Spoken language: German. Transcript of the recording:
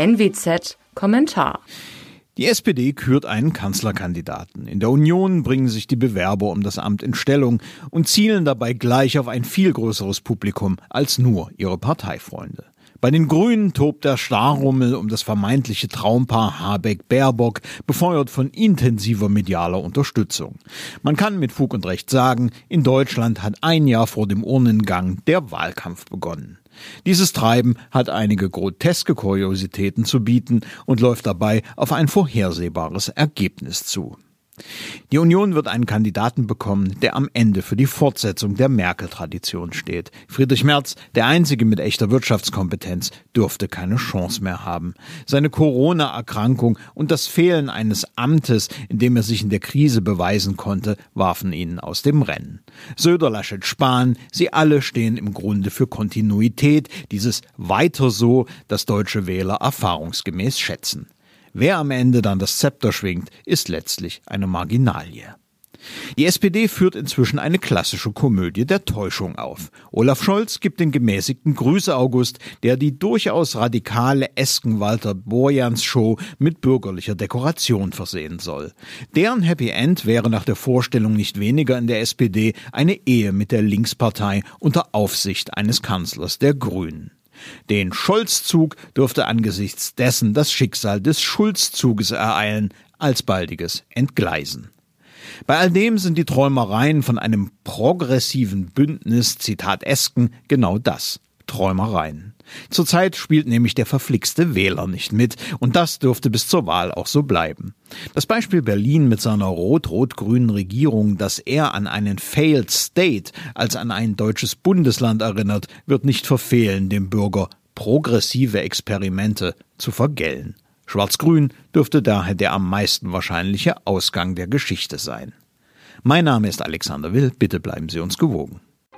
NWZ Kommentar. Die SPD kürt einen Kanzlerkandidaten. In der Union bringen sich die Bewerber um das Amt in Stellung und zielen dabei gleich auf ein viel größeres Publikum als nur ihre Parteifreunde. Bei den Grünen tobt der Starrummel um das vermeintliche Traumpaar Habeck-Baerbock, befeuert von intensiver medialer Unterstützung. Man kann mit Fug und Recht sagen, in Deutschland hat ein Jahr vor dem Urnengang der Wahlkampf begonnen. Dieses Treiben hat einige groteske Kuriositäten zu bieten und läuft dabei auf ein vorhersehbares Ergebnis zu. Die Union wird einen Kandidaten bekommen, der am Ende für die Fortsetzung der Merkel-Tradition steht. Friedrich Merz, der einzige mit echter Wirtschaftskompetenz, dürfte keine Chance mehr haben. Seine Corona-Erkrankung und das Fehlen eines Amtes, in dem er sich in der Krise beweisen konnte, warfen ihn aus dem Rennen. Söder, Laschet, Spahn, sie alle stehen im Grunde für Kontinuität, dieses weiter so, das deutsche Wähler erfahrungsgemäß schätzen. Wer am Ende dann das Zepter schwingt, ist letztlich eine Marginalie. Die SPD führt inzwischen eine klassische Komödie der Täuschung auf. Olaf Scholz gibt den gemäßigten Grüße August, der die durchaus radikale Esken-Walter Borjans Show mit bürgerlicher Dekoration versehen soll. Deren Happy End wäre nach der Vorstellung nicht weniger in der SPD eine Ehe mit der Linkspartei unter Aufsicht eines Kanzlers der Grünen. Den Scholzzug dürfte angesichts dessen das Schicksal des Schulzzuges ereilen, alsbaldiges Entgleisen. Bei all dem sind die Träumereien von einem progressiven Bündnis, Zitat Esken, genau das. Träumereien. Zurzeit spielt nämlich der verflixte Wähler nicht mit und das dürfte bis zur Wahl auch so bleiben. Das Beispiel Berlin mit seiner rot-rot-grünen Regierung, das eher an einen Failed State als an ein deutsches Bundesland erinnert, wird nicht verfehlen, dem Bürger progressive Experimente zu vergällen. Schwarz-Grün dürfte daher der am meisten wahrscheinliche Ausgang der Geschichte sein. Mein Name ist Alexander Will, bitte bleiben Sie uns gewogen.